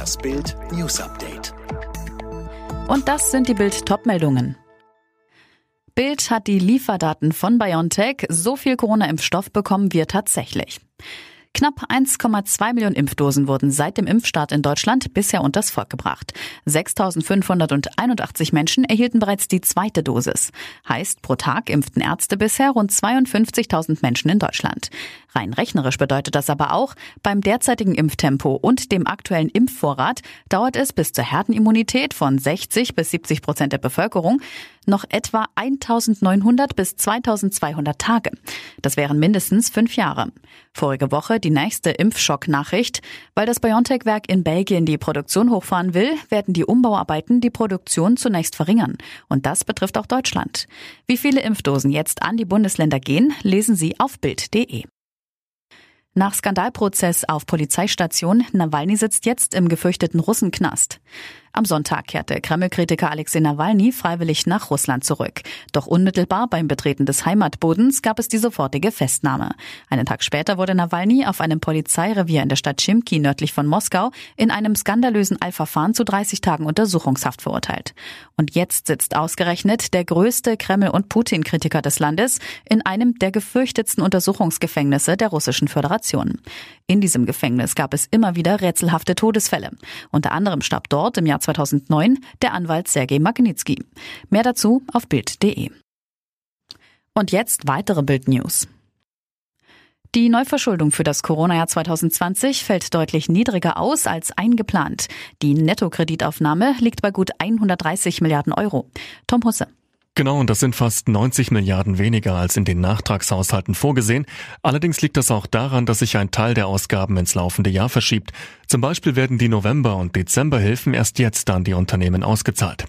Das Bild News Update. Und das sind die Bild Topmeldungen. Bild hat die Lieferdaten von BioNTech. So viel Corona-Impfstoff bekommen wir tatsächlich. Knapp 1,2 Millionen Impfdosen wurden seit dem Impfstart in Deutschland bisher unters Volk gebracht. 6.581 Menschen erhielten bereits die zweite Dosis. Heißt, pro Tag impften Ärzte bisher rund 52.000 Menschen in Deutschland. Rein rechnerisch bedeutet das aber auch, beim derzeitigen Impftempo und dem aktuellen Impfvorrat dauert es bis zur Herdenimmunität von 60 bis 70 Prozent der Bevölkerung noch etwa 1900 bis 2200 Tage. Das wären mindestens fünf Jahre. Vorige Woche die nächste Impfschock-Nachricht. Weil das BioNTech-Werk in Belgien die Produktion hochfahren will, werden die Umbauarbeiten die Produktion zunächst verringern. Und das betrifft auch Deutschland. Wie viele Impfdosen jetzt an die Bundesländer gehen, lesen Sie auf Bild.de. Nach Skandalprozess auf Polizeistation, Nawalny sitzt jetzt im gefürchteten Russenknast. Am Sonntag kehrte Kreml-Kritiker Alexei Nawalny freiwillig nach Russland zurück. Doch unmittelbar beim Betreten des Heimatbodens gab es die sofortige Festnahme. Einen Tag später wurde Nawalny auf einem Polizeirevier in der Stadt Chimki nördlich von Moskau in einem skandalösen Eilverfahren zu 30 Tagen Untersuchungshaft verurteilt. Und jetzt sitzt ausgerechnet der größte Kreml- und Putin-Kritiker des Landes in einem der gefürchtetsten Untersuchungsgefängnisse der Russischen Föderation. In diesem Gefängnis gab es immer wieder rätselhafte Todesfälle. Unter anderem starb dort im Jahr 2009 der Anwalt Sergei Magnitsky. Mehr dazu auf Bild.de. Und jetzt weitere Bild-News. Die Neuverschuldung für das Corona-Jahr 2020 fällt deutlich niedriger aus als eingeplant. Die Nettokreditaufnahme liegt bei gut 130 Milliarden Euro. Tom Husse. Genau, und das sind fast 90 Milliarden weniger als in den Nachtragshaushalten vorgesehen. Allerdings liegt das auch daran, dass sich ein Teil der Ausgaben ins laufende Jahr verschiebt. Zum Beispiel werden die November- und Dezemberhilfen erst jetzt an die Unternehmen ausgezahlt.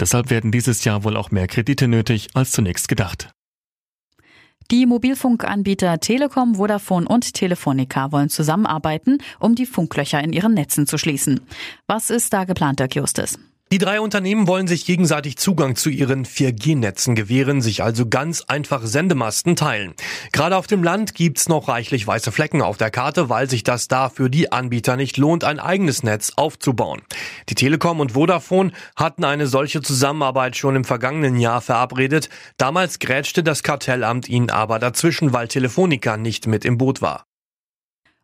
Deshalb werden dieses Jahr wohl auch mehr Kredite nötig als zunächst gedacht. Die Mobilfunkanbieter Telekom, Vodafone und Telefonica wollen zusammenarbeiten, um die Funklöcher in ihren Netzen zu schließen. Was ist da geplant, Dirk Justus? Die drei Unternehmen wollen sich gegenseitig Zugang zu ihren 4G-Netzen gewähren, sich also ganz einfach Sendemasten teilen. Gerade auf dem Land gibt's noch reichlich weiße Flecken auf der Karte, weil sich das da für die Anbieter nicht lohnt, ein eigenes Netz aufzubauen. Die Telekom und Vodafone hatten eine solche Zusammenarbeit schon im vergangenen Jahr verabredet. Damals grätschte das Kartellamt ihnen aber dazwischen, weil Telefonica nicht mit im Boot war.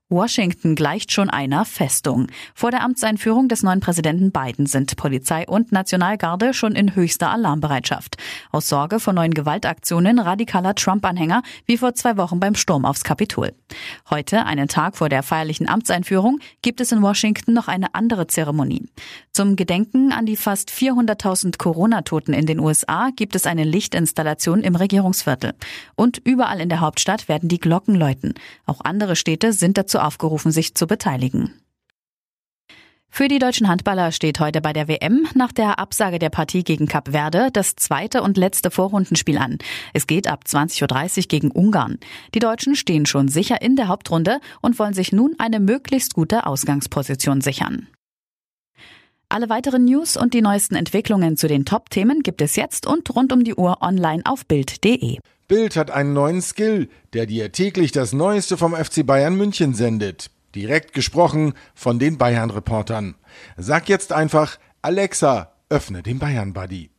Washington gleicht schon einer Festung. Vor der Amtseinführung des neuen Präsidenten Biden sind Polizei und Nationalgarde schon in höchster Alarmbereitschaft. Aus Sorge vor neuen Gewaltaktionen radikaler Trump-Anhänger wie vor zwei Wochen beim Sturm aufs Kapitol. Heute, einen Tag vor der feierlichen Amtseinführung, gibt es in Washington noch eine andere Zeremonie. Zum Gedenken an die fast 400.000 Corona-Toten in den USA gibt es eine Lichtinstallation im Regierungsviertel. Und überall in der Hauptstadt werden die Glocken läuten. Auch andere Städte sind dazu dazu aufgerufen, sich zu beteiligen. Für die deutschen Handballer steht heute bei der WM nach der Absage der Partie gegen Kap Verde das zweite und letzte Vorrundenspiel an. Es geht ab 20.30 Uhr gegen Ungarn. Die Deutschen stehen schon sicher in der Hauptrunde und wollen sich nun eine möglichst gute Ausgangsposition sichern. Alle weiteren News und die neuesten Entwicklungen zu den Top-Themen gibt es jetzt und rund um die Uhr online auf Bild.de. Bild hat einen neuen Skill, der dir täglich das Neueste vom FC Bayern München sendet. Direkt gesprochen von den Bayern-Reportern. Sag jetzt einfach, Alexa, öffne den Bayern-Buddy.